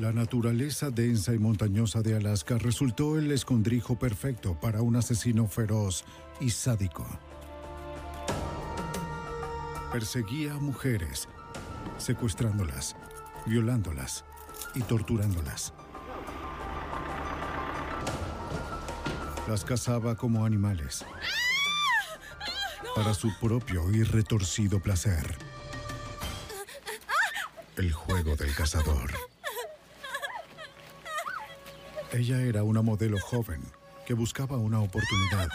La naturaleza densa y montañosa de Alaska resultó el escondrijo perfecto para un asesino feroz y sádico. Perseguía a mujeres, secuestrándolas, violándolas y torturándolas. Las cazaba como animales para su propio y retorcido placer. El juego del cazador. Ella era una modelo joven que buscaba una oportunidad.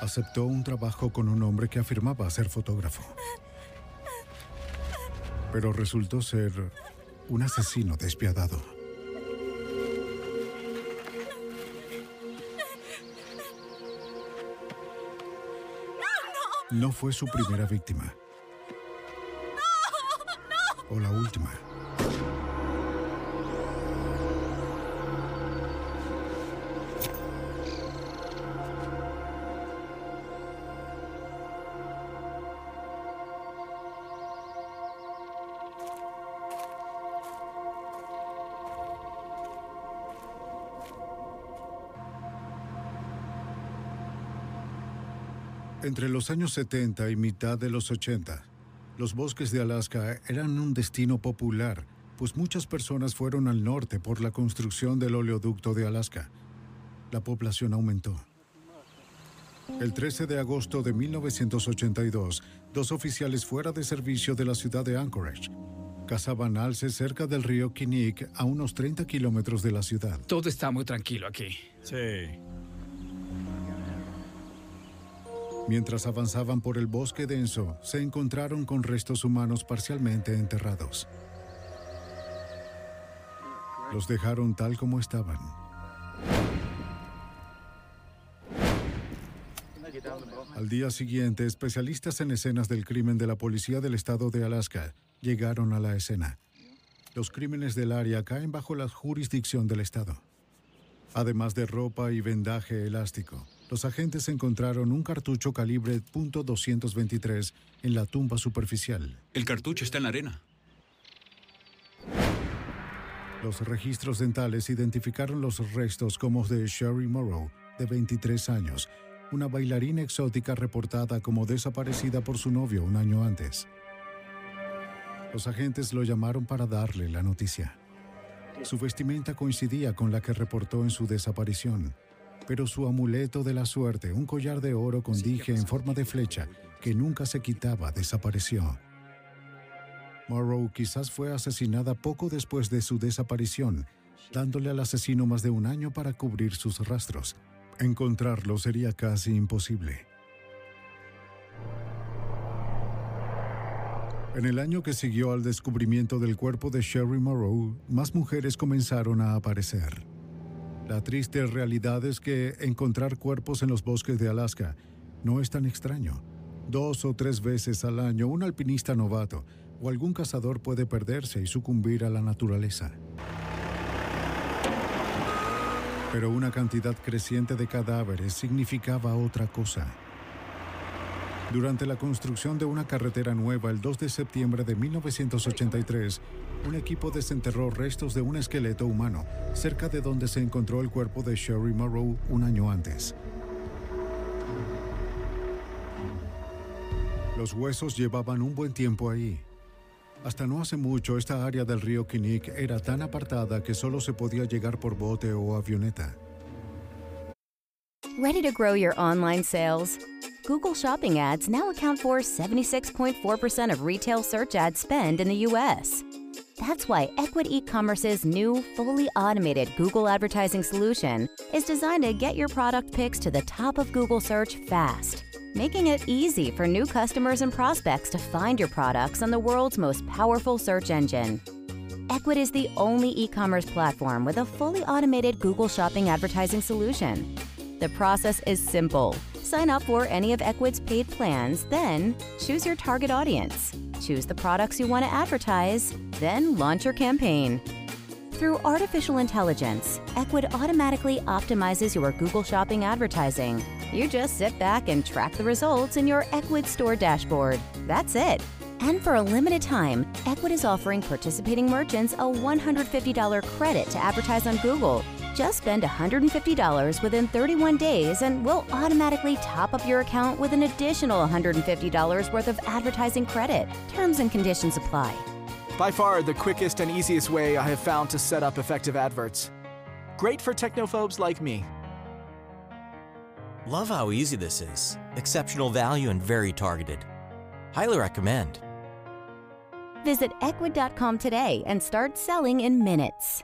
Aceptó un trabajo con un hombre que afirmaba ser fotógrafo. Pero resultó ser un asesino despiadado. No fue su primera víctima. O la última. Entre los años 70 y mitad de los 80, los bosques de Alaska eran un destino popular, pues muchas personas fueron al norte por la construcción del oleoducto de Alaska. La población aumentó. El 13 de agosto de 1982, dos oficiales fuera de servicio de la ciudad de Anchorage cazaban alces cerca del río Kinnick a unos 30 kilómetros de la ciudad. Todo está muy tranquilo aquí. Sí. Mientras avanzaban por el bosque denso, se encontraron con restos humanos parcialmente enterrados. Los dejaron tal como estaban. Al día siguiente, especialistas en escenas del crimen de la Policía del Estado de Alaska llegaron a la escena. Los crímenes del área caen bajo la jurisdicción del Estado. Además de ropa y vendaje elástico, los agentes encontraron un cartucho calibre .223 en la tumba superficial. El cartucho está en la arena. Los registros dentales identificaron los restos como de Sherry Morrow, de 23 años, una bailarina exótica reportada como desaparecida por su novio un año antes. Los agentes lo llamaron para darle la noticia. Su vestimenta coincidía con la que reportó en su desaparición, pero su amuleto de la suerte, un collar de oro con dije en forma de flecha que nunca se quitaba, desapareció. Morrow quizás fue asesinada poco después de su desaparición, dándole al asesino más de un año para cubrir sus rastros. Encontrarlo sería casi imposible. En el año que siguió al descubrimiento del cuerpo de Sherry Morrow, más mujeres comenzaron a aparecer. La triste realidad es que encontrar cuerpos en los bosques de Alaska No es tan extraño. Dos o tres veces al año un alpinista novato o algún cazador puede perderse y sucumbir a la naturaleza. Pero una cantidad creciente de cadáveres significaba otra cosa. Durante la construcción de una carretera nueva el 2 de septiembre de 1983, un equipo desenterró restos de un esqueleto humano cerca de donde se encontró el cuerpo de Sherry Morrow un año antes. Los huesos llevaban un buen tiempo ahí. Hasta no hace mucho, esta área del río Kinnick era tan apartada que solo se podía llegar por bote o avioneta. Ready to grow your online sales? Google Shopping ads now account for 76.4% of retail search ad spend in the U.S. That's why Equid e-commerce's new, fully automated Google advertising solution is designed to get your product picks to the top of Google search fast, making it easy for new customers and prospects to find your products on the world's most powerful search engine. Equid is the only e-commerce platform with a fully automated Google Shopping advertising solution. The process is simple. Sign up for any of Equid's paid plans, then choose your target audience. Choose the products you want to advertise, then launch your campaign. Through artificial intelligence, Equid automatically optimizes your Google Shopping advertising. You just sit back and track the results in your Equid store dashboard. That's it. And for a limited time, Equid is offering participating merchants a $150 credit to advertise on Google. Just spend $150 within 31 days and we'll automatically top up your account with an additional $150 worth of advertising credit. Terms and conditions apply. By far the quickest and easiest way I have found to set up effective adverts. Great for technophobes like me. Love how easy this is. Exceptional value and very targeted. Highly recommend. Visit Equid.com today and start selling in minutes.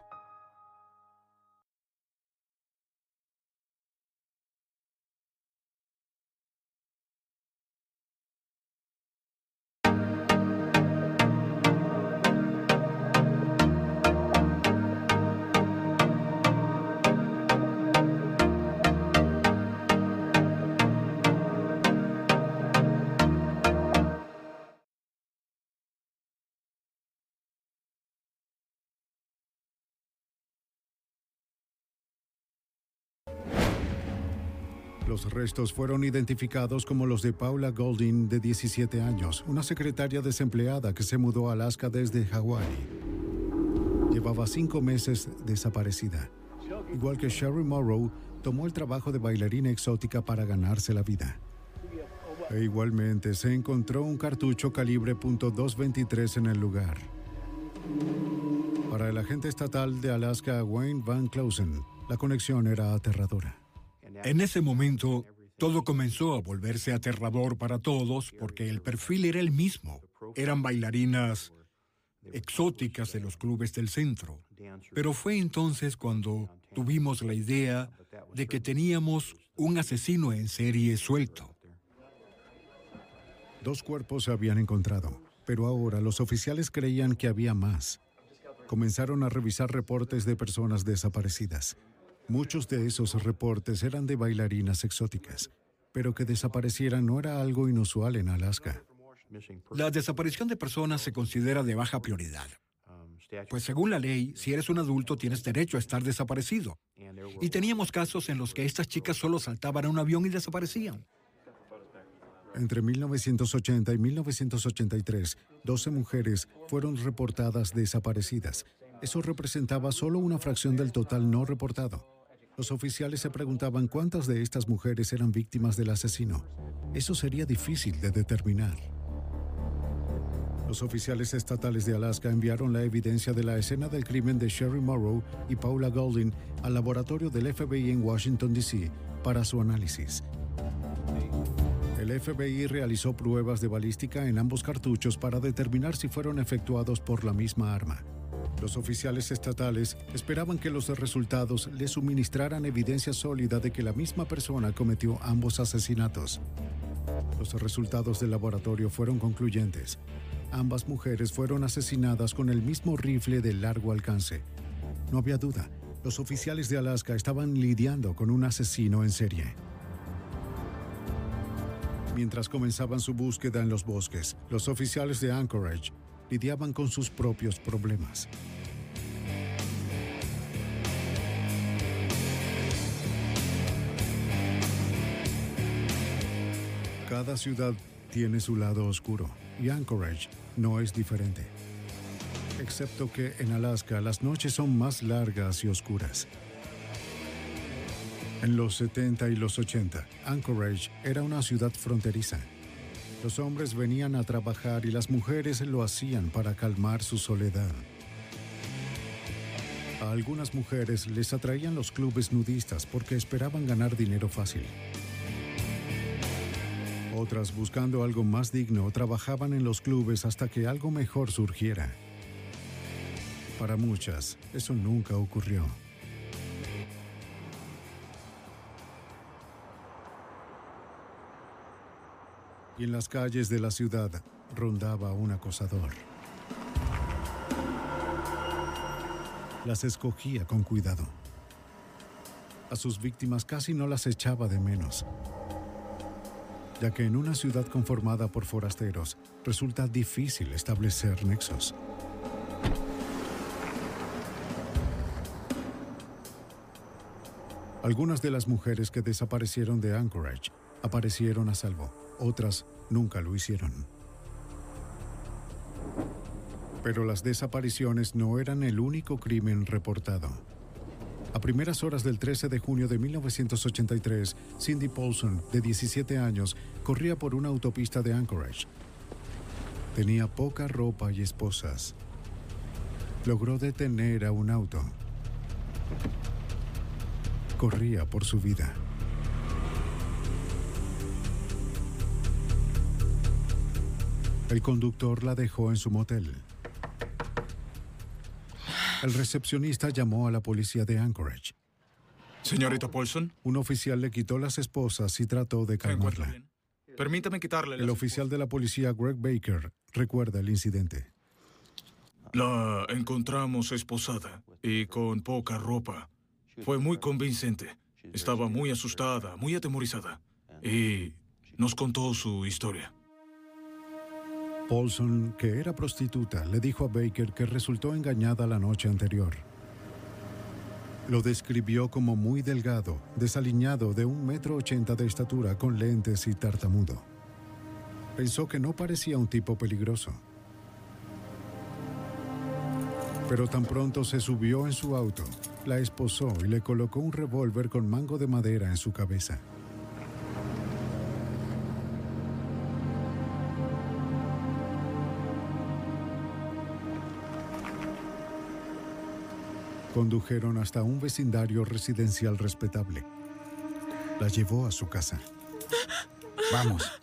Los restos fueron identificados como los de Paula Golding, de 17 años, una secretaria desempleada que se mudó a Alaska desde Hawái. Llevaba cinco meses desaparecida. Igual que Sherry Morrow, tomó el trabajo de bailarina exótica para ganarse la vida. E igualmente se encontró un cartucho calibre .223 en el lugar. Para el agente estatal de Alaska, Wayne Van Clausen, la conexión era aterradora. En ese momento, todo comenzó a volverse aterrador para todos porque el perfil era el mismo. Eran bailarinas exóticas de los clubes del centro. Pero fue entonces cuando tuvimos la idea de que teníamos un asesino en serie suelto. Dos cuerpos se habían encontrado, pero ahora los oficiales creían que había más. Comenzaron a revisar reportes de personas desaparecidas. Muchos de esos reportes eran de bailarinas exóticas, pero que desaparecieran no era algo inusual en Alaska. La desaparición de personas se considera de baja prioridad. Pues según la ley, si eres un adulto tienes derecho a estar desaparecido. Y teníamos casos en los que estas chicas solo saltaban a un avión y desaparecían. Entre 1980 y 1983, 12 mujeres fueron reportadas desaparecidas. Eso representaba solo una fracción del total no reportado. Los oficiales se preguntaban cuántas de estas mujeres eran víctimas del asesino. Eso sería difícil de determinar. Los oficiales estatales de Alaska enviaron la evidencia de la escena del crimen de Sherry Morrow y Paula Golding al laboratorio del FBI en Washington, D.C. para su análisis. El FBI realizó pruebas de balística en ambos cartuchos para determinar si fueron efectuados por la misma arma. Los oficiales estatales esperaban que los resultados les suministraran evidencia sólida de que la misma persona cometió ambos asesinatos. Los resultados del laboratorio fueron concluyentes. Ambas mujeres fueron asesinadas con el mismo rifle de largo alcance. No había duda, los oficiales de Alaska estaban lidiando con un asesino en serie. Mientras comenzaban su búsqueda en los bosques, los oficiales de Anchorage lidiaban con sus propios problemas. Cada ciudad tiene su lado oscuro y Anchorage no es diferente. Excepto que en Alaska las noches son más largas y oscuras. En los 70 y los 80, Anchorage era una ciudad fronteriza. Los hombres venían a trabajar y las mujeres lo hacían para calmar su soledad. A algunas mujeres les atraían los clubes nudistas porque esperaban ganar dinero fácil. Otras, buscando algo más digno, trabajaban en los clubes hasta que algo mejor surgiera. Para muchas, eso nunca ocurrió. Y en las calles de la ciudad rondaba un acosador. Las escogía con cuidado. A sus víctimas casi no las echaba de menos, ya que en una ciudad conformada por forasteros resulta difícil establecer nexos. Algunas de las mujeres que desaparecieron de Anchorage aparecieron a salvo, otras nunca lo hicieron. Pero las desapariciones no eran el único crimen reportado. A primeras horas del 13 de junio de 1983, Cindy Paulson, de 17 años, corría por una autopista de Anchorage. Tenía poca ropa y esposas. Logró detener a un auto. Corría por su vida. El conductor la dejó en su motel. El recepcionista llamó a la policía de Anchorage. Señorita Paulson, Un oficial le quitó las esposas y trató de ¿se encuentra calmarla. Permítame quitarle El oficial de la policía, Greg Baker, recuerda el incidente. La encontramos esposada y con poca ropa. Fue muy convincente. Estaba muy asustada, muy atemorizada. Y nos contó su historia. Paulson, que era prostituta, le dijo a Baker que resultó engañada la noche anterior. Lo describió como muy delgado, desaliñado de un metro ochenta de estatura, con lentes y tartamudo. Pensó que no parecía un tipo peligroso. Pero tan pronto se subió en su auto, la esposó y le colocó un revólver con mango de madera en su cabeza. Condujeron hasta un vecindario residencial respetable. La llevó a su casa. Vamos.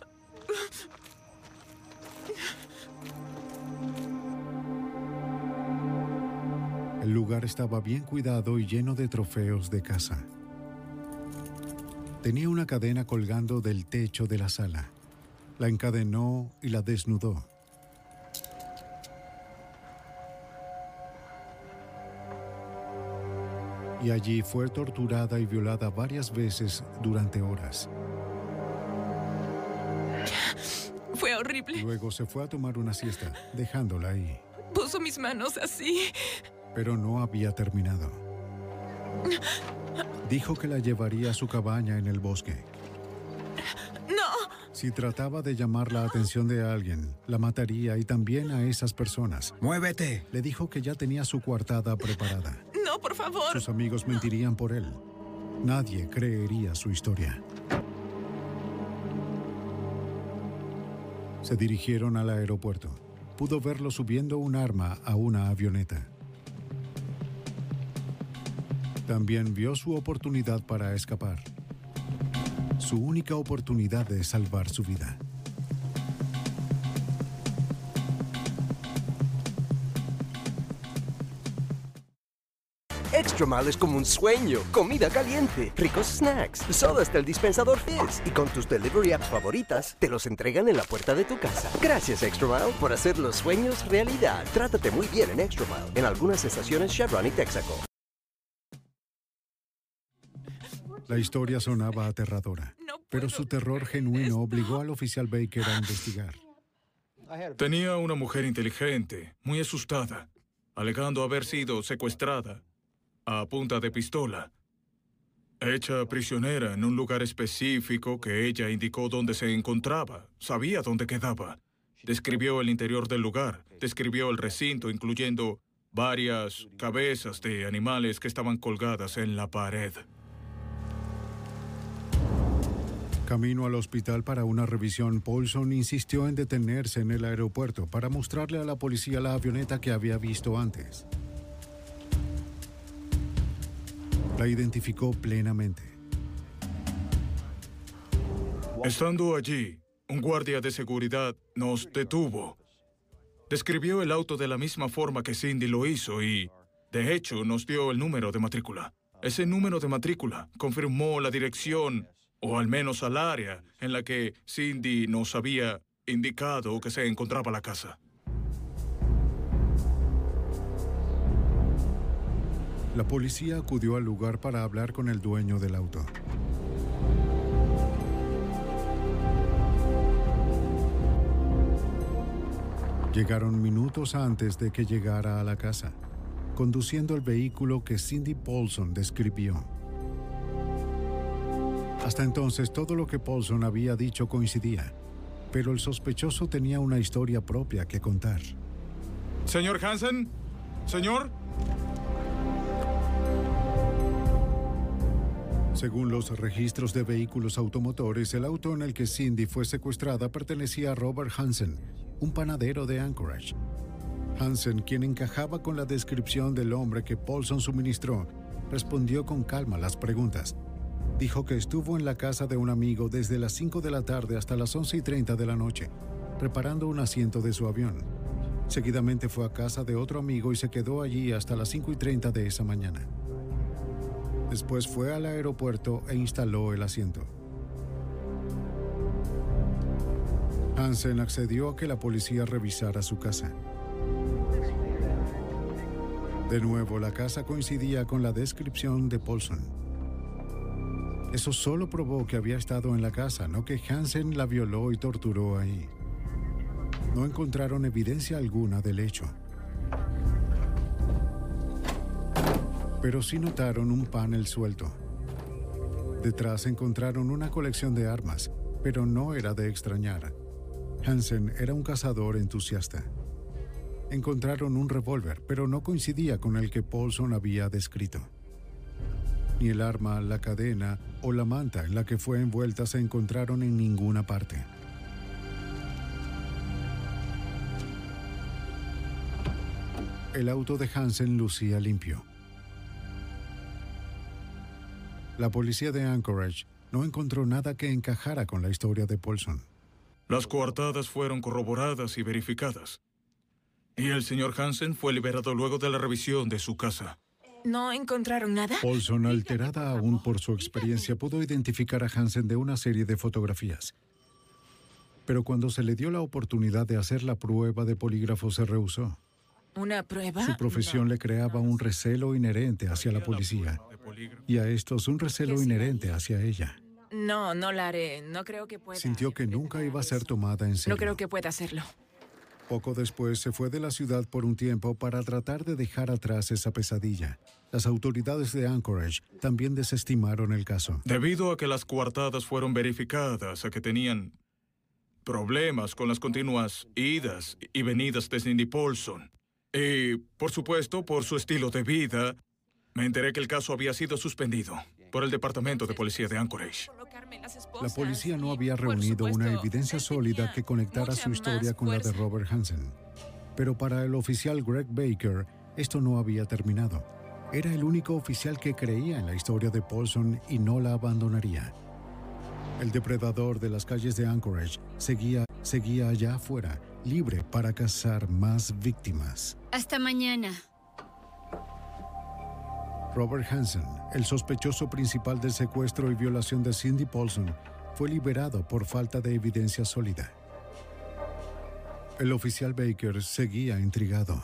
El lugar estaba bien cuidado y lleno de trofeos de caza. Tenía una cadena colgando del techo de la sala. La encadenó y la desnudó. Y allí fue torturada y violada varias veces durante horas. Fue horrible. Luego se fue a tomar una siesta, dejándola ahí. Puso mis manos así. pero no había terminado. Dijo que la llevaría a su cabaña en el bosque. No, Si trataba de llamar la atención de alguien, la mataría y también a esas personas. Muévete. Le dijo que ya tenía su coartada preparada. Por favor. Sus amigos mentirían por él. Nadie creería su historia. Se dirigieron al aeropuerto. Pudo verlo subiendo un arma a una avioneta. También vio su oportunidad para escapar. Su única oportunidad de salvar su vida. Extra Mal es como un sueño, comida caliente, ricos snacks, sodas del dispensador Fizz y con tus delivery apps favoritas te los entregan en la puerta de tu casa. Gracias Extra Mile por hacer los sueños realidad. Trátate muy bien en Extra Mile en algunas estaciones Chevron y Texaco. La historia sonaba aterradora, pero su terror genuino obligó al oficial Baker a investigar. Tenía una mujer inteligente, muy asustada, alegando haber sido secuestrada a punta de pistola, hecha prisionera en un lugar específico que ella indicó dónde se encontraba, sabía dónde quedaba. Describió el interior del lugar, describió el recinto, incluyendo varias cabezas de animales que estaban colgadas en la pared. Camino al hospital para una revisión, Paulson insistió en detenerse en el aeropuerto para mostrarle a la policía la avioneta que había visto antes. La identificó plenamente. Estando allí, un guardia de seguridad nos detuvo. Describió el auto de la misma forma que Cindy lo hizo y, de hecho, nos dio el número de matrícula. Ese número de matrícula confirmó la dirección o al menos al área en la que Cindy nos había indicado que se encontraba la casa. La policía acudió al lugar para hablar con el dueño del auto. Llegaron minutos antes de que llegara a la casa, conduciendo el vehículo que Cindy Paulson describió. Hasta entonces todo lo que Paulson había dicho coincidía, pero el sospechoso tenía una historia propia que contar. Señor Hansen, señor. Según los registros de vehículos automotores, el auto en el que Cindy fue secuestrada pertenecía a Robert Hansen, un panadero de Anchorage. Hansen, quien encajaba con la descripción del hombre que Paulson suministró, respondió con calma las preguntas dijo que estuvo en la casa de un amigo desde las 5 de la tarde hasta las 11 y 30 de la noche, reparando un asiento de su avión. Seguidamente fue a casa de otro amigo y se quedó allí hasta las 5 y 30 de esa mañana. Después fue al aeropuerto e instaló el asiento. Hansen accedió a que la policía revisara su casa. De nuevo, la casa coincidía con la descripción de Paulson. Eso solo probó que había estado en la casa, no que Hansen la violó y torturó ahí. No encontraron evidencia alguna del hecho. Pero sí notaron un panel suelto. Detrás encontraron una colección de armas, pero no era de extrañar. Hansen era un cazador entusiasta. Encontraron un revólver, pero no coincidía con el que Paulson había descrito. Ni el arma, la cadena o la manta en la que fue envuelta se encontraron en ninguna parte. El auto de Hansen lucía limpio. La policía de Anchorage no encontró nada que encajara con la historia de Paulson. Las coartadas fueron corroboradas y verificadas. Y el señor Hansen fue liberado luego de la revisión de su casa. ¿No encontraron nada? Paulson, alterada aún por su experiencia, pudo identificar a Hansen de una serie de fotografías. Pero cuando se le dio la oportunidad de hacer la prueba de polígrafo, se rehusó. ¿Una prueba? Su profesión le creaba un recelo inherente hacia la policía. Y a estos un recelo inherente hacia ella. No, no la haré. No creo que pueda. Sintió que nunca iba a ser tomada en serio. No creo que pueda hacerlo. Poco después se fue de la ciudad por un tiempo para tratar de dejar atrás esa pesadilla. Las autoridades de Anchorage también desestimaron el caso. Debido a que las coartadas fueron verificadas, a que tenían problemas con las continuas idas y venidas de Cindy Paulson. Y, por supuesto, por su estilo de vida, me enteré que el caso había sido suspendido por el Departamento de Policía de Anchorage. La policía no había reunido una evidencia sólida que conectara su historia con la de Robert Hansen. Pero para el oficial Greg Baker, esto no había terminado. Era el único oficial que creía en la historia de Paulson y no la abandonaría. El depredador de las calles de Anchorage seguía, seguía allá afuera, libre para cazar más víctimas. Hasta mañana. Robert Hansen, el sospechoso principal del secuestro y violación de Cindy Paulson, fue liberado por falta de evidencia sólida. El oficial Baker seguía intrigado.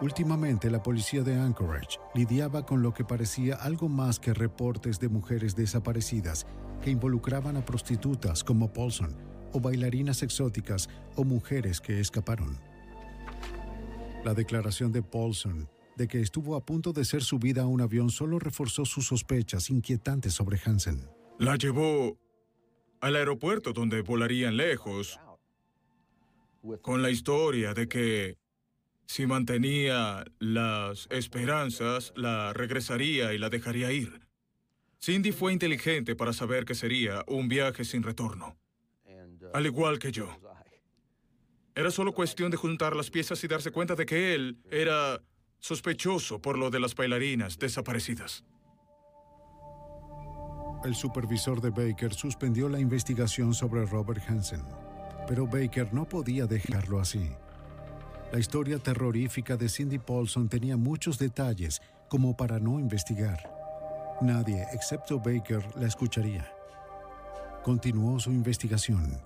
Últimamente, la policía de Anchorage lidiaba con lo que parecía algo más que reportes de mujeres desaparecidas que involucraban a prostitutas como Paulson, o bailarinas exóticas, o mujeres que escaparon. La declaración de Paulson de que estuvo a punto de ser subida a un avión solo reforzó sus sospechas inquietantes sobre Hansen. La llevó al aeropuerto donde volarían lejos, con la historia de que si mantenía las esperanzas, la regresaría y la dejaría ir. Cindy fue inteligente para saber que sería un viaje sin retorno, al igual que yo. Era solo cuestión de juntar las piezas y darse cuenta de que él era sospechoso por lo de las bailarinas desaparecidas. El supervisor de Baker suspendió la investigación sobre Robert Hansen, pero Baker no podía dejarlo así. La historia terrorífica de Cindy Paulson tenía muchos detalles como para no investigar. Nadie, excepto Baker, la escucharía. Continuó su investigación.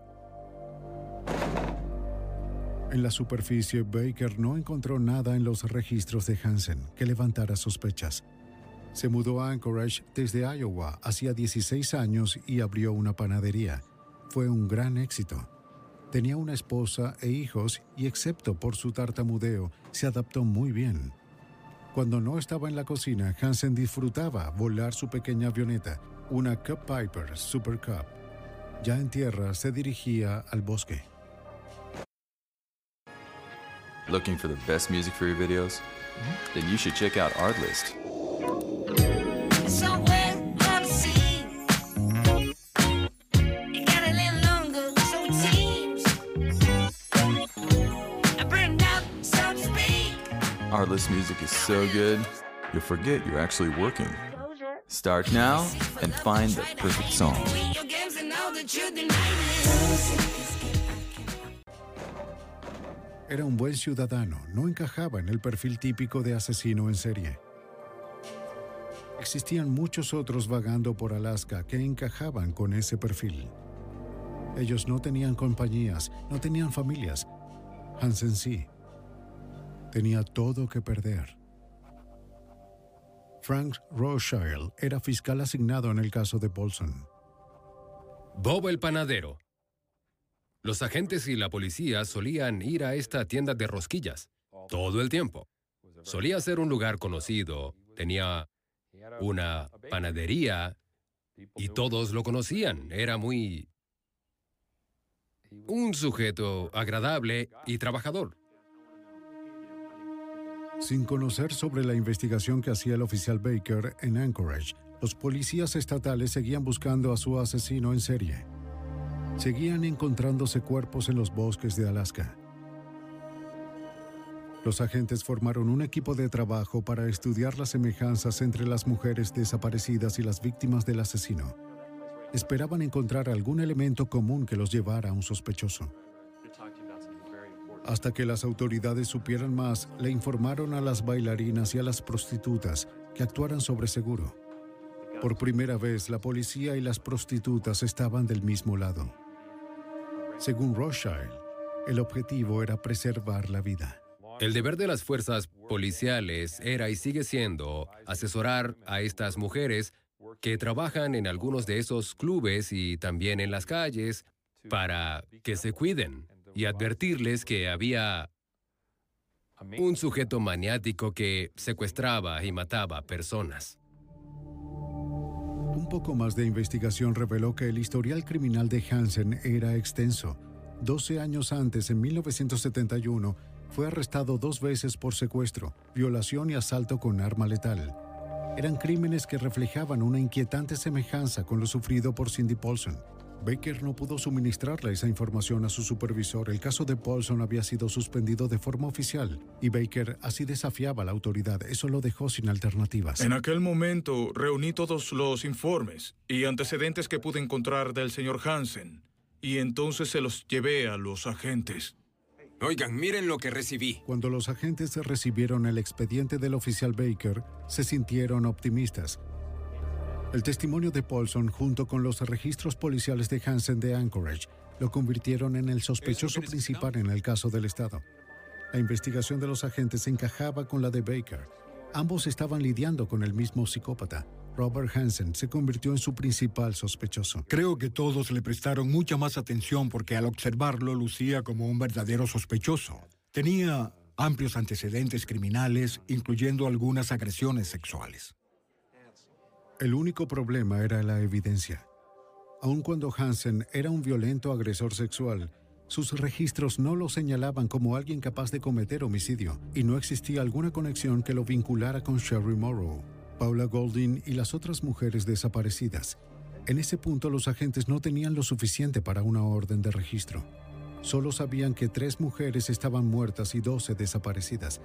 En la superficie, Baker no encontró nada en los registros de Hansen que levantara sospechas. Se mudó a Anchorage desde Iowa hacía 16 años y abrió una panadería. Fue un gran éxito. Tenía una esposa e hijos y excepto por su tartamudeo, se adaptó muy bien. Cuando no estaba en la cocina, Hansen disfrutaba volar su pequeña avioneta, una Cup Piper Super Cup. Ya en tierra se dirigía al bosque. Looking for the best music for your videos? Mm-hmm. Then you should check out Artlist. Artlist music is so good, you'll forget you're actually working. Start now and find the perfect song. Era un buen ciudadano, no encajaba en el perfil típico de asesino en serie. Existían muchos otros vagando por Alaska que encajaban con ese perfil. Ellos no tenían compañías, no tenían familias. Hansen sí. Tenía todo que perder. Frank Rothschild era fiscal asignado en el caso de Paulson. Bob el panadero. Los agentes y la policía solían ir a esta tienda de rosquillas todo el tiempo. Solía ser un lugar conocido, tenía una panadería y todos lo conocían. Era muy... un sujeto agradable y trabajador. Sin conocer sobre la investigación que hacía el oficial Baker en Anchorage, los policías estatales seguían buscando a su asesino en serie. Seguían encontrándose cuerpos en los bosques de Alaska. Los agentes formaron un equipo de trabajo para estudiar las semejanzas entre las mujeres desaparecidas y las víctimas del asesino. Esperaban encontrar algún elemento común que los llevara a un sospechoso. Hasta que las autoridades supieran más, le informaron a las bailarinas y a las prostitutas que actuaran sobre seguro. Por primera vez, la policía y las prostitutas estaban del mismo lado. Según Rothschild, el objetivo era preservar la vida. El deber de las fuerzas policiales era y sigue siendo asesorar a estas mujeres que trabajan en algunos de esos clubes y también en las calles para que se cuiden y advertirles que había un sujeto maniático que secuestraba y mataba personas. Un poco más de investigación reveló que el historial criminal de Hansen era extenso. 12 años antes, en 1971, fue arrestado dos veces por secuestro, violación y asalto con arma letal. Eran crímenes que reflejaban una inquietante semejanza con lo sufrido por Cindy Paulson. Baker no pudo suministrarle esa información a su supervisor. El caso de Paulson había sido suspendido de forma oficial y Baker así desafiaba a la autoridad. Eso lo dejó sin alternativas. En aquel momento reuní todos los informes y antecedentes que pude encontrar del señor Hansen y entonces se los llevé a los agentes. Oigan, miren lo que recibí. Cuando los agentes recibieron el expediente del oficial Baker, se sintieron optimistas. El testimonio de Paulson, junto con los registros policiales de Hansen de Anchorage, lo convirtieron en el sospechoso principal en el caso del Estado. La investigación de los agentes encajaba con la de Baker. Ambos estaban lidiando con el mismo psicópata. Robert Hansen se convirtió en su principal sospechoso. Creo que todos le prestaron mucha más atención porque al observarlo lucía como un verdadero sospechoso. Tenía amplios antecedentes criminales, incluyendo algunas agresiones sexuales. El único problema era la evidencia. Aun cuando Hansen era un violento agresor sexual, sus registros no lo señalaban como alguien capaz de cometer homicidio y no existía alguna conexión que lo vinculara con Sherry Morrow, Paula Golding y las otras mujeres desaparecidas. En ese punto los agentes no tenían lo suficiente para una orden de registro. Solo sabían que tres mujeres estaban muertas y doce desaparecidas.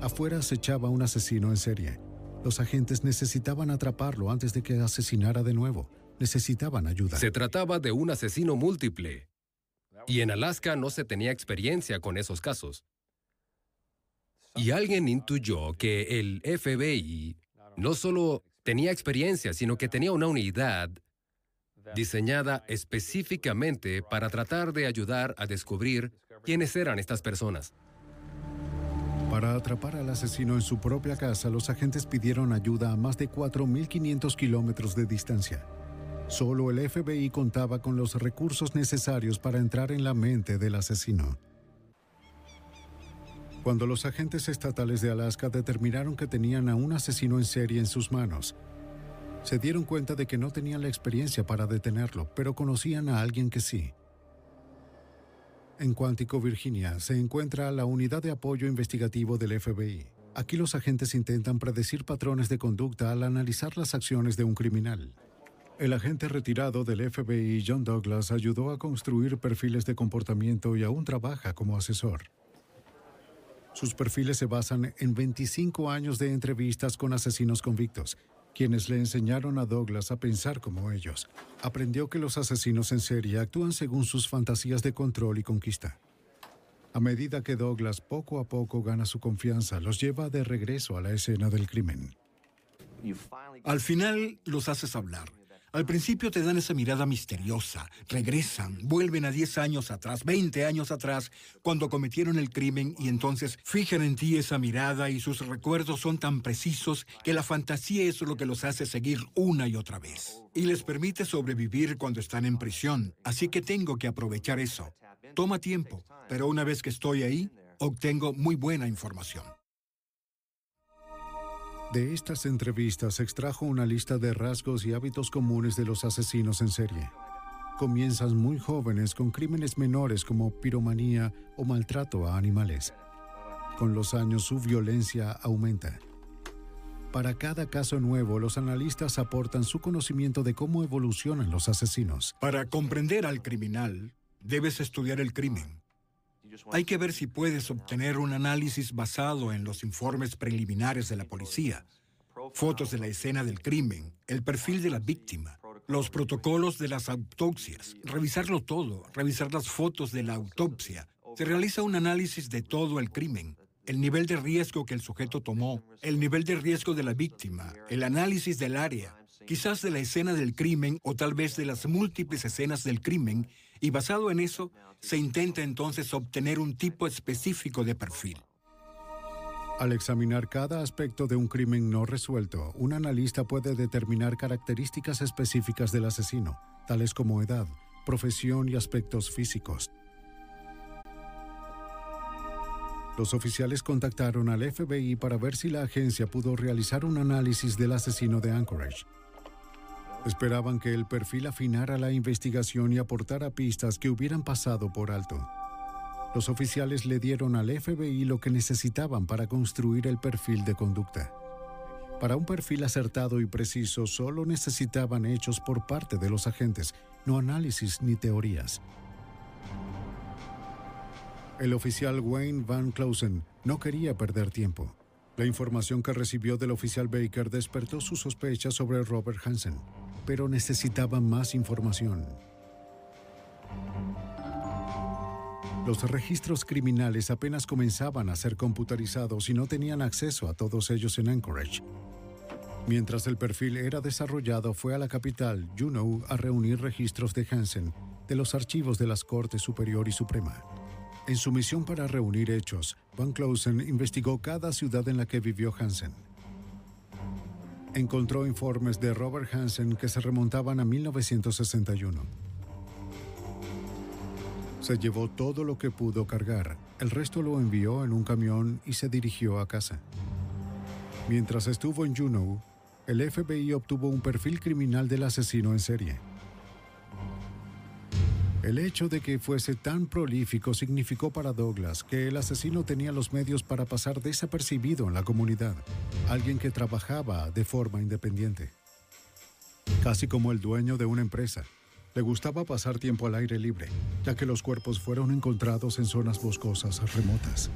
Afuera se echaba un asesino en serie. Los agentes necesitaban atraparlo antes de que asesinara de nuevo. Necesitaban ayuda. Se trataba de un asesino múltiple. Y en Alaska no se tenía experiencia con esos casos. Y alguien intuyó que el FBI no solo tenía experiencia, sino que tenía una unidad diseñada específicamente para tratar de ayudar a descubrir quiénes eran estas personas. Para atrapar al asesino en su propia casa, los agentes pidieron ayuda a más de 4.500 kilómetros de distancia. Solo el FBI contaba con los recursos necesarios para entrar en la mente del asesino. Cuando los agentes estatales de Alaska determinaron que tenían a un asesino en serie en sus manos, se dieron cuenta de que no tenían la experiencia para detenerlo, pero conocían a alguien que sí. En Cuántico, Virginia, se encuentra la Unidad de Apoyo Investigativo del FBI. Aquí los agentes intentan predecir patrones de conducta al analizar las acciones de un criminal. El agente retirado del FBI, John Douglas, ayudó a construir perfiles de comportamiento y aún trabaja como asesor. Sus perfiles se basan en 25 años de entrevistas con asesinos convictos, quienes le enseñaron a Douglas a pensar como ellos. Aprendió que los asesinos en serie actúan según sus fantasías de control y conquista. A medida que Douglas poco a poco gana su confianza, los lleva de regreso a la escena del crimen. Al final los haces hablar. Al principio te dan esa mirada misteriosa, regresan, vuelven a 10 años atrás, 20 años atrás, cuando cometieron el crimen y entonces fijan en ti esa mirada y sus recuerdos son tan precisos que la fantasía es lo que los hace seguir una y otra vez. Y les permite sobrevivir cuando están en prisión, así que tengo que aprovechar eso. Toma tiempo, pero una vez que estoy ahí, obtengo muy buena información. De estas entrevistas extrajo una lista de rasgos y hábitos comunes de los asesinos en serie. Comienzan muy jóvenes con crímenes menores como piromanía o maltrato a animales. Con los años su violencia aumenta. Para cada caso nuevo, los analistas aportan su conocimiento de cómo evolucionan los asesinos. Para comprender al criminal, debes estudiar el crimen. Hay que ver si puedes obtener un análisis basado en los informes preliminares de la policía, fotos de la escena del crimen, el perfil de la víctima, los protocolos de las autopsias, revisarlo todo, revisar las fotos de la autopsia. Se realiza un análisis de todo el crimen, el nivel de riesgo que el sujeto tomó, el nivel de riesgo de la víctima, el análisis del área, quizás de la escena del crimen o tal vez de las múltiples escenas del crimen, y basado en eso, se intenta entonces obtener un tipo específico de perfil. Al examinar cada aspecto de un crimen no resuelto, un analista puede determinar características específicas del asesino, tales como edad, profesión y aspectos físicos. Los oficiales contactaron al FBI para ver si la agencia pudo realizar un análisis del asesino de Anchorage. Esperaban que el perfil afinara la investigación y aportara pistas que hubieran pasado por alto. Los oficiales le dieron al FBI lo que necesitaban para construir el perfil de conducta. Para un perfil acertado y preciso solo necesitaban hechos por parte de los agentes, no análisis ni teorías. El oficial Wayne Van Clausen no quería perder tiempo. La información que recibió del oficial Baker despertó sus sospechas sobre Robert Hansen pero necesitaba más información. Los registros criminales apenas comenzaban a ser computarizados y no tenían acceso a todos ellos en Anchorage. Mientras el perfil era desarrollado, fue a la capital, Juneau, a reunir registros de Hansen de los archivos de las Cortes Superior y Suprema. En su misión para reunir hechos, Van Closen investigó cada ciudad en la que vivió Hansen. Encontró informes de Robert Hansen que se remontaban a 1961. Se llevó todo lo que pudo cargar, el resto lo envió en un camión y se dirigió a casa. Mientras estuvo en Juneau, el FBI obtuvo un perfil criminal del asesino en serie. El hecho de que fuese tan prolífico significó para Douglas que el asesino tenía los medios para pasar desapercibido en la comunidad, alguien que trabajaba de forma independiente. Casi como el dueño de una empresa, le gustaba pasar tiempo al aire libre, ya que los cuerpos fueron encontrados en zonas boscosas remotas.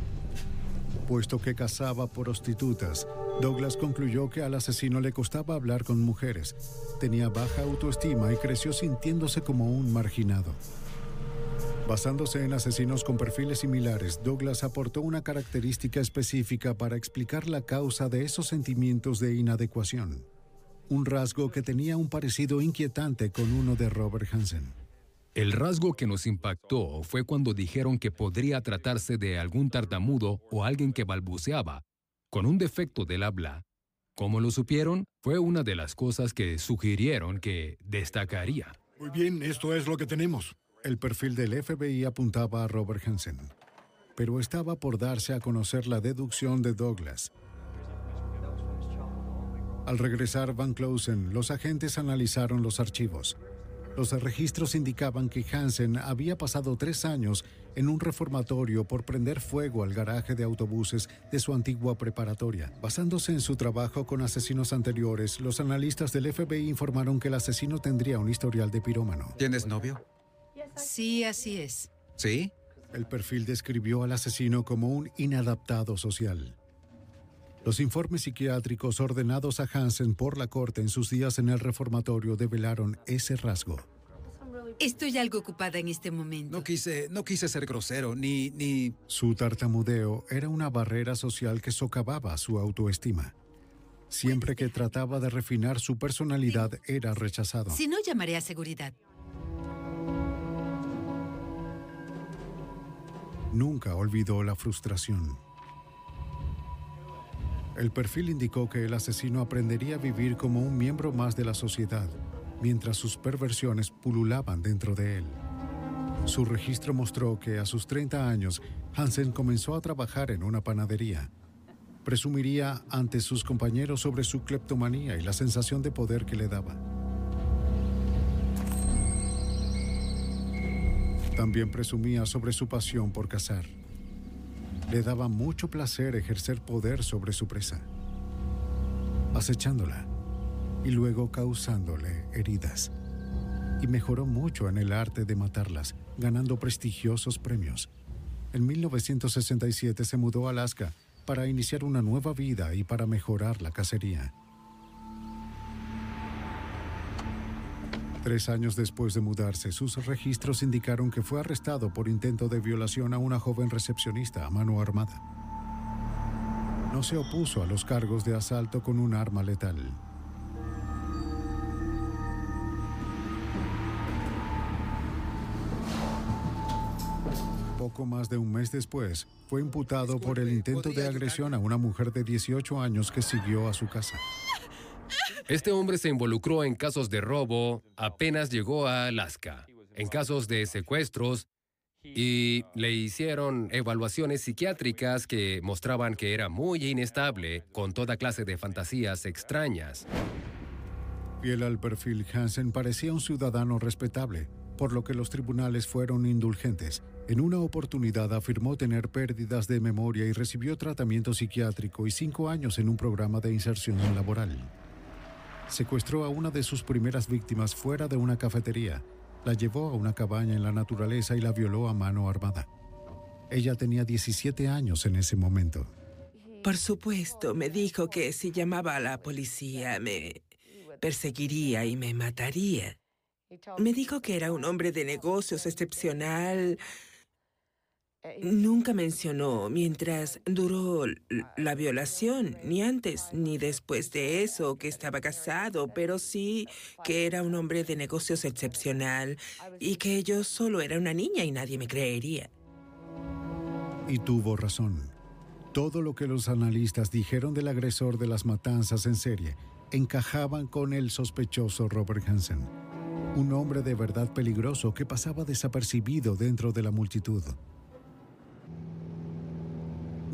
Puesto que cazaba prostitutas, Douglas concluyó que al asesino le costaba hablar con mujeres, tenía baja autoestima y creció sintiéndose como un marginado. Basándose en asesinos con perfiles similares, Douglas aportó una característica específica para explicar la causa de esos sentimientos de inadecuación. Un rasgo que tenía un parecido inquietante con uno de Robert Hansen. El rasgo que nos impactó fue cuando dijeron que podría tratarse de algún tartamudo o alguien que balbuceaba, con un defecto del habla. Como lo supieron, fue una de las cosas que sugirieron que destacaría. Muy bien, esto es lo que tenemos. El perfil del FBI apuntaba a Robert Hansen, pero estaba por darse a conocer la deducción de Douglas. Al regresar Van Closen, los agentes analizaron los archivos. Los registros indicaban que Hansen había pasado tres años en un reformatorio por prender fuego al garaje de autobuses de su antigua preparatoria. Basándose en su trabajo con asesinos anteriores, los analistas del FBI informaron que el asesino tendría un historial de pirómano. ¿Tienes novio? Sí, así es. ¿Sí? El perfil describió al asesino como un inadaptado social. Los informes psiquiátricos ordenados a Hansen por la corte en sus días en el reformatorio develaron ese rasgo. Estoy algo ocupada en este momento. No quise, no quise ser grosero, ni, ni... Su tartamudeo era una barrera social que socavaba su autoestima. Siempre que trataba de refinar su personalidad era rechazado. Si no, llamaré a seguridad. Nunca olvidó la frustración. El perfil indicó que el asesino aprendería a vivir como un miembro más de la sociedad, mientras sus perversiones pululaban dentro de él. Su registro mostró que a sus 30 años, Hansen comenzó a trabajar en una panadería. Presumiría ante sus compañeros sobre su cleptomanía y la sensación de poder que le daba. También presumía sobre su pasión por cazar. Le daba mucho placer ejercer poder sobre su presa, acechándola y luego causándole heridas. Y mejoró mucho en el arte de matarlas, ganando prestigiosos premios. En 1967 se mudó a Alaska para iniciar una nueva vida y para mejorar la cacería. Tres años después de mudarse, sus registros indicaron que fue arrestado por intento de violación a una joven recepcionista a mano armada. No se opuso a los cargos de asalto con un arma letal. Poco más de un mes después, fue imputado por el intento de agresión a una mujer de 18 años que siguió a su casa. Este hombre se involucró en casos de robo apenas llegó a Alaska, en casos de secuestros y le hicieron evaluaciones psiquiátricas que mostraban que era muy inestable con toda clase de fantasías extrañas. Fiel al perfil, Hansen parecía un ciudadano respetable, por lo que los tribunales fueron indulgentes. En una oportunidad afirmó tener pérdidas de memoria y recibió tratamiento psiquiátrico y cinco años en un programa de inserción laboral. Secuestró a una de sus primeras víctimas fuera de una cafetería, la llevó a una cabaña en la naturaleza y la violó a mano armada. Ella tenía 17 años en ese momento. Por supuesto, me dijo que si llamaba a la policía me perseguiría y me mataría. Me dijo que era un hombre de negocios excepcional. Nunca mencionó mientras duró la violación, ni antes ni después de eso, que estaba casado, pero sí que era un hombre de negocios excepcional y que yo solo era una niña y nadie me creería. Y tuvo razón. Todo lo que los analistas dijeron del agresor de las matanzas en serie encajaban con el sospechoso Robert Hansen, un hombre de verdad peligroso que pasaba desapercibido dentro de la multitud.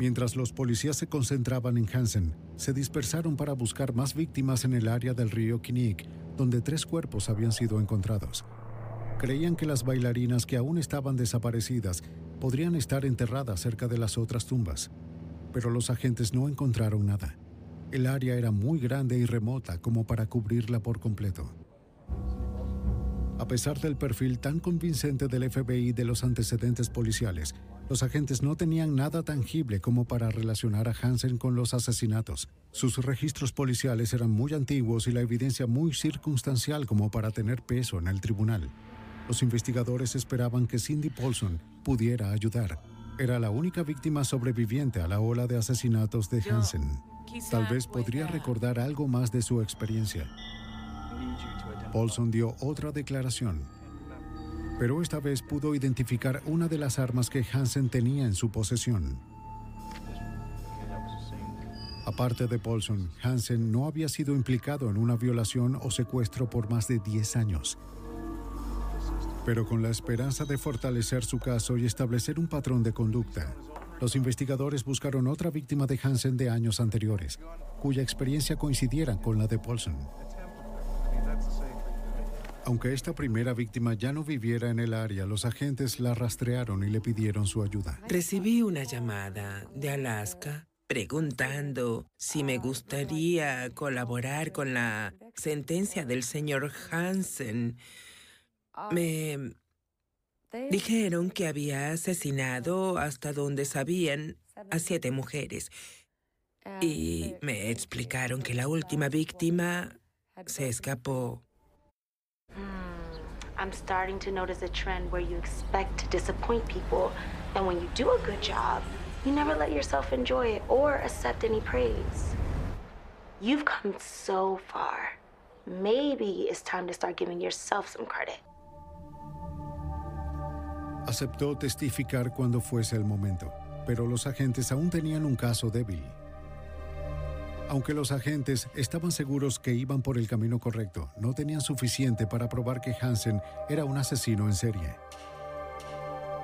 Mientras los policías se concentraban en Hansen, se dispersaron para buscar más víctimas en el área del río Kinnick, donde tres cuerpos habían sido encontrados. Creían que las bailarinas que aún estaban desaparecidas podrían estar enterradas cerca de las otras tumbas, pero los agentes no encontraron nada. El área era muy grande y remota como para cubrirla por completo. A pesar del perfil tan convincente del FBI de los antecedentes policiales, los agentes no tenían nada tangible como para relacionar a Hansen con los asesinatos. Sus registros policiales eran muy antiguos y la evidencia muy circunstancial como para tener peso en el tribunal. Los investigadores esperaban que Cindy Paulson pudiera ayudar. Era la única víctima sobreviviente a la ola de asesinatos de Hansen. Tal vez podría recordar algo más de su experiencia. Paulson dio otra declaración, pero esta vez pudo identificar una de las armas que Hansen tenía en su posesión. Aparte de Paulson, Hansen no había sido implicado en una violación o secuestro por más de 10 años. Pero con la esperanza de fortalecer su caso y establecer un patrón de conducta, los investigadores buscaron otra víctima de Hansen de años anteriores, cuya experiencia coincidiera con la de Paulson. Aunque esta primera víctima ya no viviera en el área, los agentes la rastrearon y le pidieron su ayuda. Recibí una llamada de Alaska preguntando si me gustaría colaborar con la sentencia del señor Hansen. Me dijeron que había asesinado hasta donde sabían a siete mujeres. Y me explicaron que la última víctima se escapó. I'm starting to notice a trend where you expect to disappoint people, and when you do a good job, you never let yourself enjoy it or accept any praise. You've come so far. Maybe it's time to start giving yourself some credit. Aceptó testificar cuando fuese el momento, pero los agentes aún tenían un caso débil. Aunque los agentes estaban seguros que iban por el camino correcto, no tenían suficiente para probar que Hansen era un asesino en serie.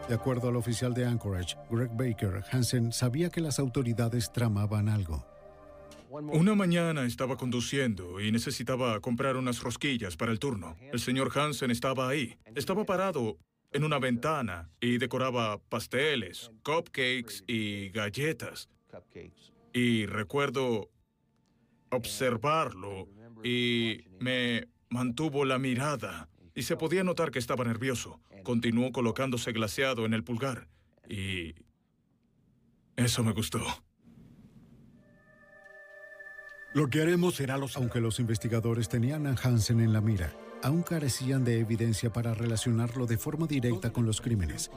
De acuerdo al oficial de Anchorage, Greg Baker, Hansen sabía que las autoridades tramaban algo. Una mañana estaba conduciendo y necesitaba comprar unas rosquillas para el turno. El señor Hansen estaba ahí. Estaba parado en una ventana y decoraba pasteles, cupcakes y galletas. Y recuerdo observarlo y me mantuvo la mirada y se podía notar que estaba nervioso. Continuó colocándose glaseado en el pulgar y eso me gustó. Lo que haremos será los... Aunque los investigadores tenían a Hansen en la mira, aún carecían de evidencia para relacionarlo de forma directa con los crímenes.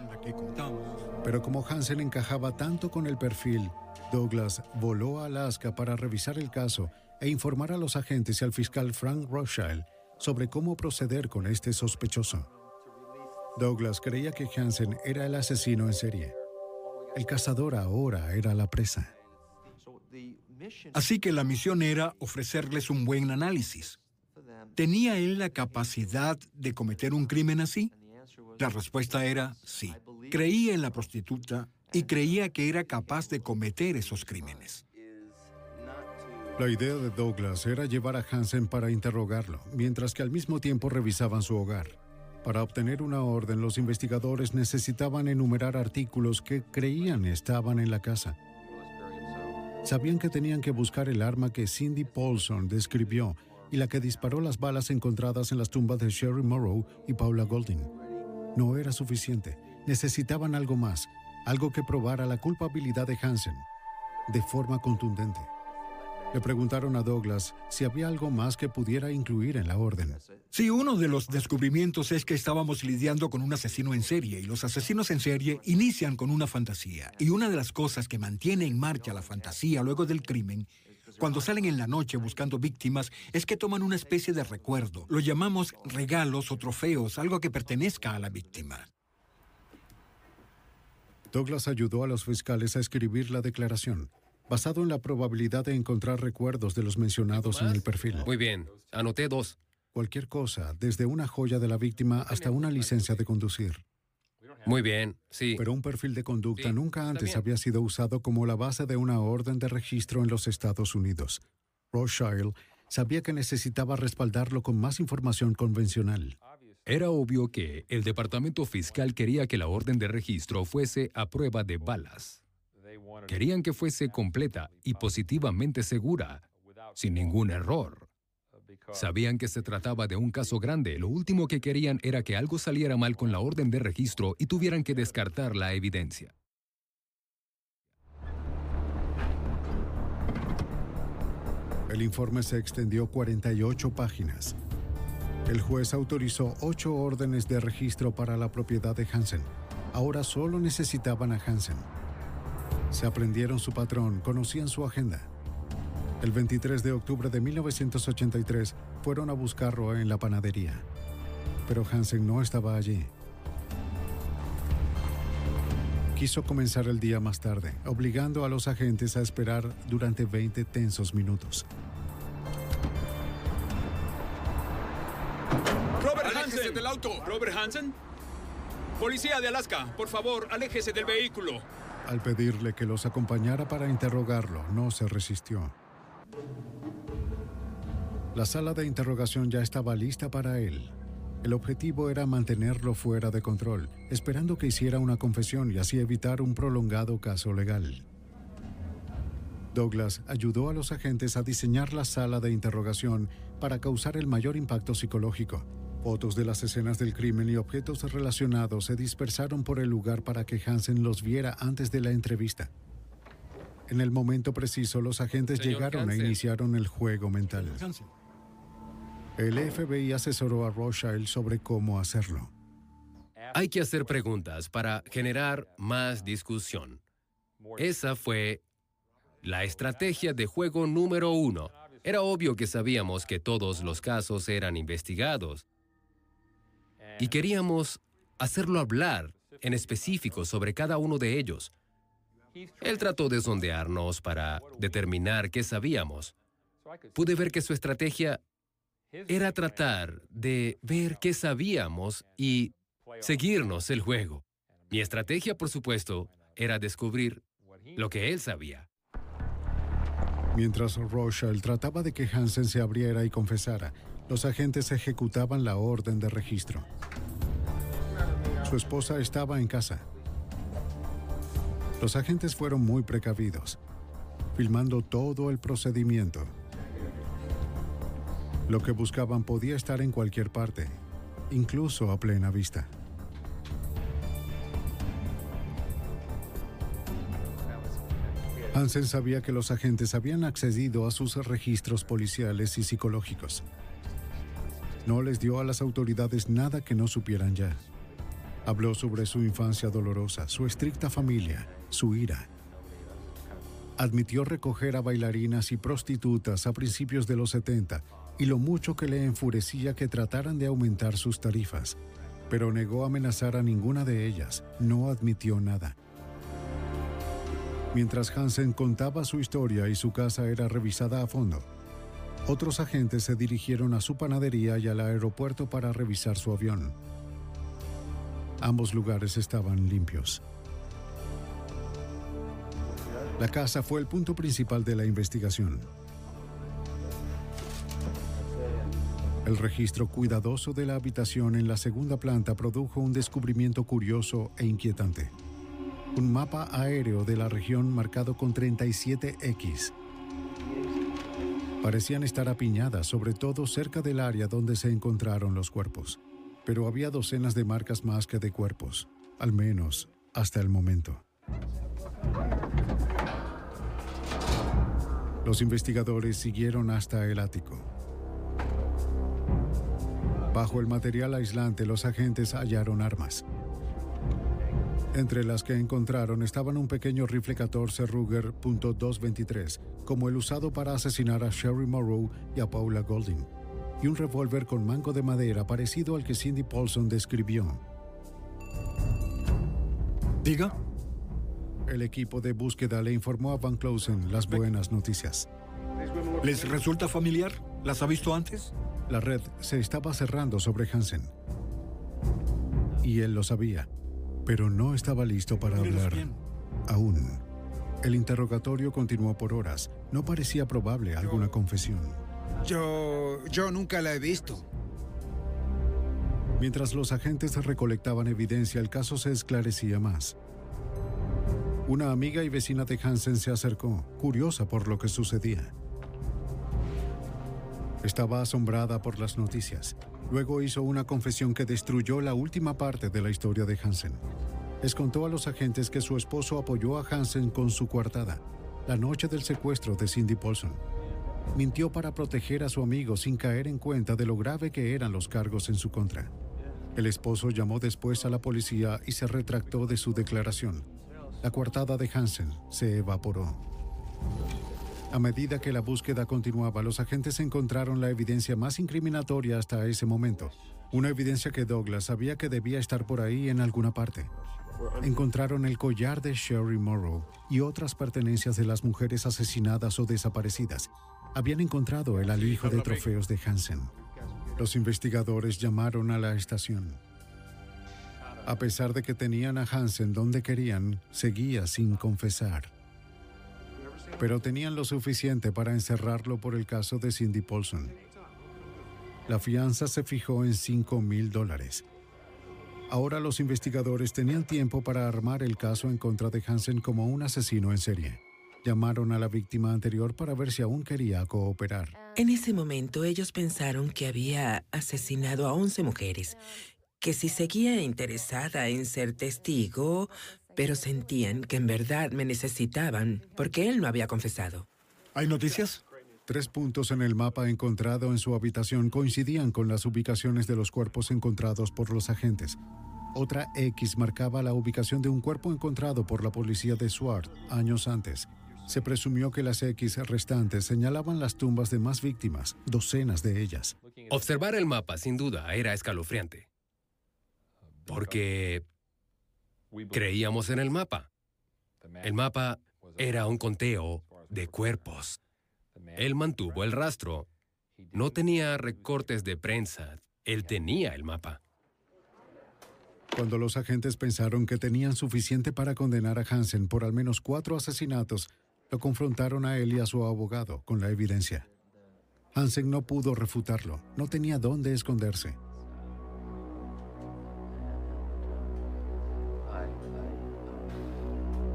Pero como Hansen encajaba tanto con el perfil, Douglas voló a Alaska para revisar el caso e informar a los agentes y al fiscal Frank Rothschild sobre cómo proceder con este sospechoso. Douglas creía que Hansen era el asesino en serie. El cazador ahora era la presa. Así que la misión era ofrecerles un buen análisis. ¿Tenía él la capacidad de cometer un crimen así? La respuesta era sí. Creía en la prostituta y creía que era capaz de cometer esos crímenes. La idea de Douglas era llevar a Hansen para interrogarlo, mientras que al mismo tiempo revisaban su hogar. Para obtener una orden, los investigadores necesitaban enumerar artículos que creían estaban en la casa. Sabían que tenían que buscar el arma que Cindy Paulson describió y la que disparó las balas encontradas en las tumbas de Sherry Morrow y Paula Golding. No era suficiente. Necesitaban algo más, algo que probara la culpabilidad de Hansen, de forma contundente. Le preguntaron a Douglas si había algo más que pudiera incluir en la orden. Sí, uno de los descubrimientos es que estábamos lidiando con un asesino en serie y los asesinos en serie inician con una fantasía. Y una de las cosas que mantiene en marcha la fantasía luego del crimen, cuando salen en la noche buscando víctimas, es que toman una especie de recuerdo. Lo llamamos regalos o trofeos, algo que pertenezca a la víctima. Douglas ayudó a los fiscales a escribir la declaración, basado en la probabilidad de encontrar recuerdos de los mencionados en el perfil. Muy bien, anoté dos. Cualquier cosa, desde una joya de la víctima hasta una licencia de conducir. Muy bien, sí. Pero un perfil de conducta nunca antes había sido usado como la base de una orden de registro en los Estados Unidos. Rothschild sabía que necesitaba respaldarlo con más información convencional. Era obvio que el departamento fiscal quería que la orden de registro fuese a prueba de balas. Querían que fuese completa y positivamente segura, sin ningún error. Sabían que se trataba de un caso grande. Lo último que querían era que algo saliera mal con la orden de registro y tuvieran que descartar la evidencia. El informe se extendió 48 páginas. El juez autorizó ocho órdenes de registro para la propiedad de Hansen. Ahora solo necesitaban a Hansen. Se aprendieron su patrón, conocían su agenda. El 23 de octubre de 1983 fueron a buscarlo en la panadería. Pero Hansen no estaba allí. Quiso comenzar el día más tarde, obligando a los agentes a esperar durante 20 tensos minutos. Robert Hansen del auto. Robert Hansen. Policía de Alaska, por favor, aléjese del vehículo. Al pedirle que los acompañara para interrogarlo, no se resistió. La sala de interrogación ya estaba lista para él. El objetivo era mantenerlo fuera de control, esperando que hiciera una confesión y así evitar un prolongado caso legal. Douglas ayudó a los agentes a diseñar la sala de interrogación para causar el mayor impacto psicológico. Fotos de las escenas del crimen y objetos relacionados se dispersaron por el lugar para que Hansen los viera antes de la entrevista. En el momento preciso, los agentes Señor llegaron Hansen. e iniciaron el juego mental. El FBI asesoró a Rothschild sobre cómo hacerlo. Hay que hacer preguntas para generar más discusión. Esa fue la estrategia de juego número uno. Era obvio que sabíamos que todos los casos eran investigados. Y queríamos hacerlo hablar en específico sobre cada uno de ellos. Él trató de sondearnos para determinar qué sabíamos. Pude ver que su estrategia era tratar de ver qué sabíamos y seguirnos el juego. Mi estrategia, por supuesto, era descubrir lo que él sabía. Mientras Rothschild trataba de que Hansen se abriera y confesara, los agentes ejecutaban la orden de registro. Su esposa estaba en casa. Los agentes fueron muy precavidos, filmando todo el procedimiento. Lo que buscaban podía estar en cualquier parte, incluso a plena vista. Hansen sabía que los agentes habían accedido a sus registros policiales y psicológicos. No les dio a las autoridades nada que no supieran ya. Habló sobre su infancia dolorosa, su estricta familia, su ira. Admitió recoger a bailarinas y prostitutas a principios de los 70 y lo mucho que le enfurecía que trataran de aumentar sus tarifas, pero negó amenazar a ninguna de ellas, no admitió nada. Mientras Hansen contaba su historia y su casa era revisada a fondo, otros agentes se dirigieron a su panadería y al aeropuerto para revisar su avión. Ambos lugares estaban limpios. La casa fue el punto principal de la investigación. El registro cuidadoso de la habitación en la segunda planta produjo un descubrimiento curioso e inquietante. Un mapa aéreo de la región marcado con 37X. Parecían estar apiñadas, sobre todo cerca del área donde se encontraron los cuerpos. Pero había docenas de marcas más que de cuerpos, al menos hasta el momento. Los investigadores siguieron hasta el ático. Bajo el material aislante, los agentes hallaron armas. Entre las que encontraron estaban un pequeño rifle 14 Ruger .223, como el usado para asesinar a Sherry Morrow y a Paula Golding, y un revólver con mango de madera parecido al que Cindy Paulson describió. Diga. El equipo de búsqueda le informó a Van Closen las buenas noticias. ¿Les resulta familiar? ¿Las ha visto antes? La red se estaba cerrando sobre Hansen. Y él lo sabía, pero no estaba listo para hablar aún. El interrogatorio continuó por horas. No parecía probable alguna confesión. Yo... yo nunca la he visto. Mientras los agentes recolectaban evidencia, el caso se esclarecía más. Una amiga y vecina de Hansen se acercó, curiosa por lo que sucedía. Estaba asombrada por las noticias. Luego hizo una confesión que destruyó la última parte de la historia de Hansen. Les contó a los agentes que su esposo apoyó a Hansen con su coartada, la noche del secuestro de Cindy Paulson. Mintió para proteger a su amigo sin caer en cuenta de lo grave que eran los cargos en su contra. El esposo llamó después a la policía y se retractó de su declaración. La coartada de Hansen se evaporó. A medida que la búsqueda continuaba, los agentes encontraron la evidencia más incriminatoria hasta ese momento. Una evidencia que Douglas sabía que debía estar por ahí en alguna parte. Encontraron el collar de Sherry Morrow y otras pertenencias de las mujeres asesinadas o desaparecidas. Habían encontrado el alijo de trofeos de Hansen. Los investigadores llamaron a la estación. A pesar de que tenían a Hansen donde querían, seguía sin confesar. Pero tenían lo suficiente para encerrarlo por el caso de Cindy Paulson. La fianza se fijó en 5 mil dólares. Ahora los investigadores tenían tiempo para armar el caso en contra de Hansen como un asesino en serie. Llamaron a la víctima anterior para ver si aún quería cooperar. En ese momento ellos pensaron que había asesinado a 11 mujeres, que si seguía interesada en ser testigo, pero sentían que en verdad me necesitaban porque él no había confesado. ¿Hay noticias? Tres puntos en el mapa encontrado en su habitación coincidían con las ubicaciones de los cuerpos encontrados por los agentes. Otra X marcaba la ubicación de un cuerpo encontrado por la policía de Swart años antes. Se presumió que las X restantes señalaban las tumbas de más víctimas, docenas de ellas. Observar el mapa, sin duda, era escalofriante. Porque creíamos en el mapa. El mapa era un conteo de cuerpos. Él mantuvo el rastro. No tenía recortes de prensa. Él tenía el mapa. Cuando los agentes pensaron que tenían suficiente para condenar a Hansen por al menos cuatro asesinatos, lo confrontaron a él y a su abogado con la evidencia. Hansen no pudo refutarlo, no tenía dónde esconderse.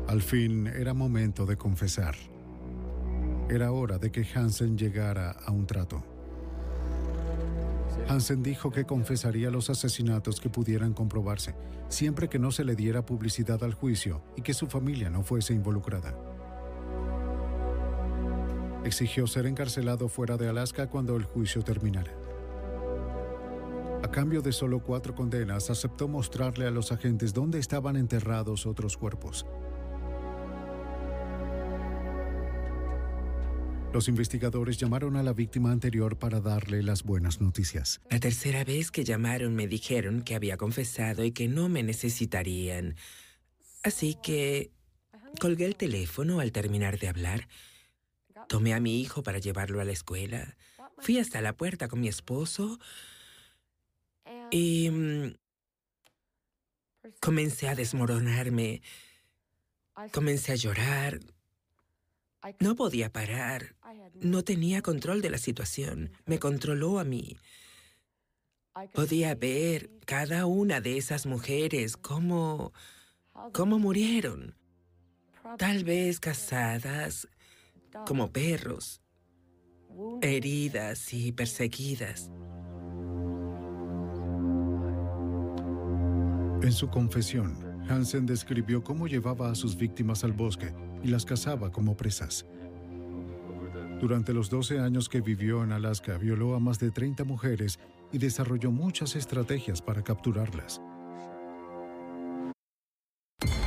Al fin era momento de confesar. Era hora de que Hansen llegara a un trato. Hansen dijo que confesaría los asesinatos que pudieran comprobarse, siempre que no se le diera publicidad al juicio y que su familia no fuese involucrada. Exigió ser encarcelado fuera de Alaska cuando el juicio terminara. A cambio de solo cuatro condenas, aceptó mostrarle a los agentes dónde estaban enterrados otros cuerpos. Los investigadores llamaron a la víctima anterior para darle las buenas noticias. La tercera vez que llamaron me dijeron que había confesado y que no me necesitarían. Así que colgué el teléfono al terminar de hablar. Tomé a mi hijo para llevarlo a la escuela. Fui hasta la puerta con mi esposo y mm, comencé a desmoronarme. Comencé a llorar. No podía parar. No tenía control de la situación. Me controló a mí. Podía ver cada una de esas mujeres cómo, cómo murieron. Tal vez casadas, como perros, heridas y perseguidas. En su confesión, Hansen describió cómo llevaba a sus víctimas al bosque y las cazaba como presas. Durante los 12 años que vivió en Alaska, violó a más de 30 mujeres y desarrolló muchas estrategias para capturarlas.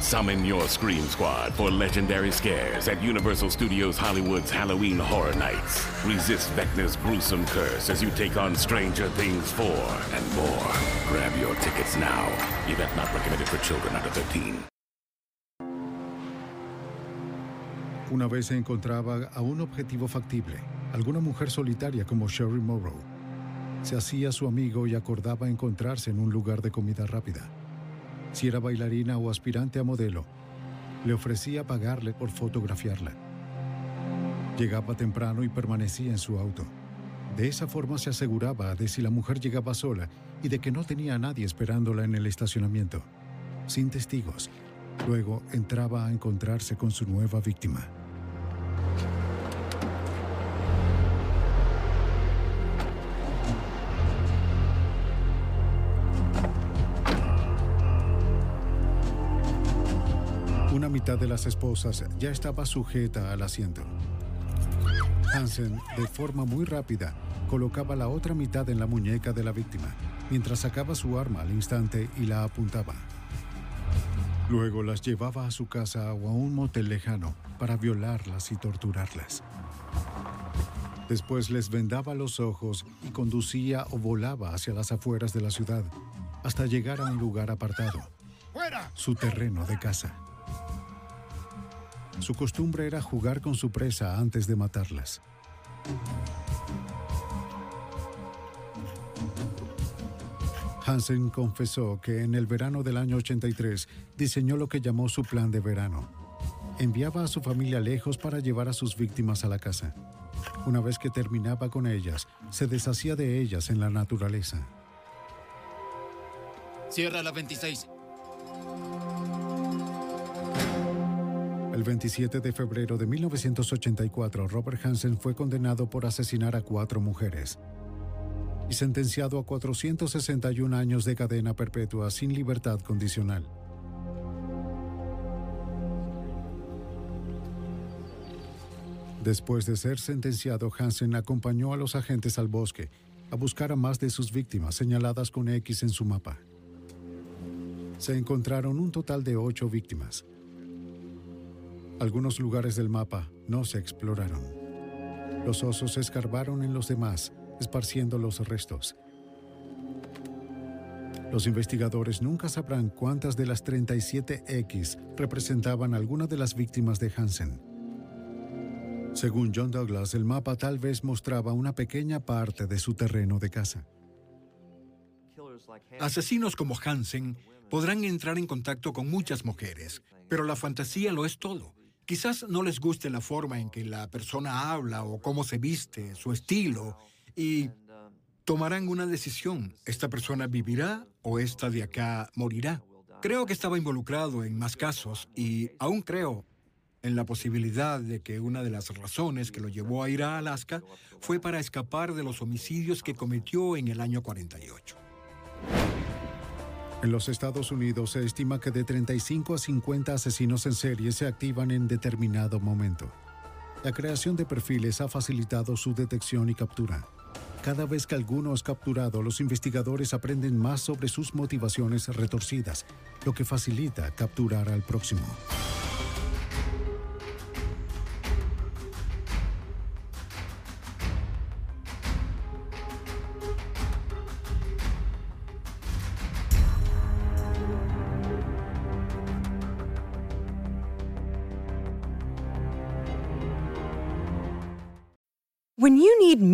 Summon your Scream Squad for legendary scares at Universal Studios Hollywood's Halloween Horror Nights. Resist Vecna's gruesome curse as you take on Stranger Things 4 and more. Grab your tickets now. Event not recommended for children under 13. Una vez se encontraba a un objetivo factible, alguna mujer solitaria como Sherry Morrow. Se hacía su amigo y acordaba encontrarse en un lugar de comida rápida. Si era bailarina o aspirante a modelo, le ofrecía pagarle por fotografiarla. Llegaba temprano y permanecía en su auto. De esa forma se aseguraba de si la mujer llegaba sola y de que no tenía a nadie esperándola en el estacionamiento, sin testigos. Luego entraba a encontrarse con su nueva víctima. Mitad de las esposas ya estaba sujeta al asiento. Hansen, de forma muy rápida, colocaba la otra mitad en la muñeca de la víctima, mientras sacaba su arma al instante y la apuntaba. Luego las llevaba a su casa o a un motel lejano para violarlas y torturarlas. Después les vendaba los ojos y conducía o volaba hacia las afueras de la ciudad hasta llegar a un lugar apartado, su terreno de caza. Su costumbre era jugar con su presa antes de matarlas. Hansen confesó que en el verano del año 83 diseñó lo que llamó su plan de verano. Enviaba a su familia lejos para llevar a sus víctimas a la casa. Una vez que terminaba con ellas, se deshacía de ellas en la naturaleza. Cierra la 26. El 27 de febrero de 1984, Robert Hansen fue condenado por asesinar a cuatro mujeres y sentenciado a 461 años de cadena perpetua sin libertad condicional. Después de ser sentenciado, Hansen acompañó a los agentes al bosque a buscar a más de sus víctimas señaladas con X en su mapa. Se encontraron un total de ocho víctimas. Algunos lugares del mapa no se exploraron. Los osos escarbaron en los demás, esparciendo los restos. Los investigadores nunca sabrán cuántas de las 37X representaban alguna de las víctimas de Hansen. Según John Douglas, el mapa tal vez mostraba una pequeña parte de su terreno de caza. Asesinos como Hansen podrán entrar en contacto con muchas mujeres, pero la fantasía lo es todo. Quizás no les guste la forma en que la persona habla o cómo se viste, su estilo, y tomarán una decisión. ¿Esta persona vivirá o esta de acá morirá? Creo que estaba involucrado en más casos y aún creo en la posibilidad de que una de las razones que lo llevó a ir a Alaska fue para escapar de los homicidios que cometió en el año 48. En los Estados Unidos se estima que de 35 a 50 asesinos en serie se activan en determinado momento. La creación de perfiles ha facilitado su detección y captura. Cada vez que alguno es capturado, los investigadores aprenden más sobre sus motivaciones retorcidas, lo que facilita capturar al próximo.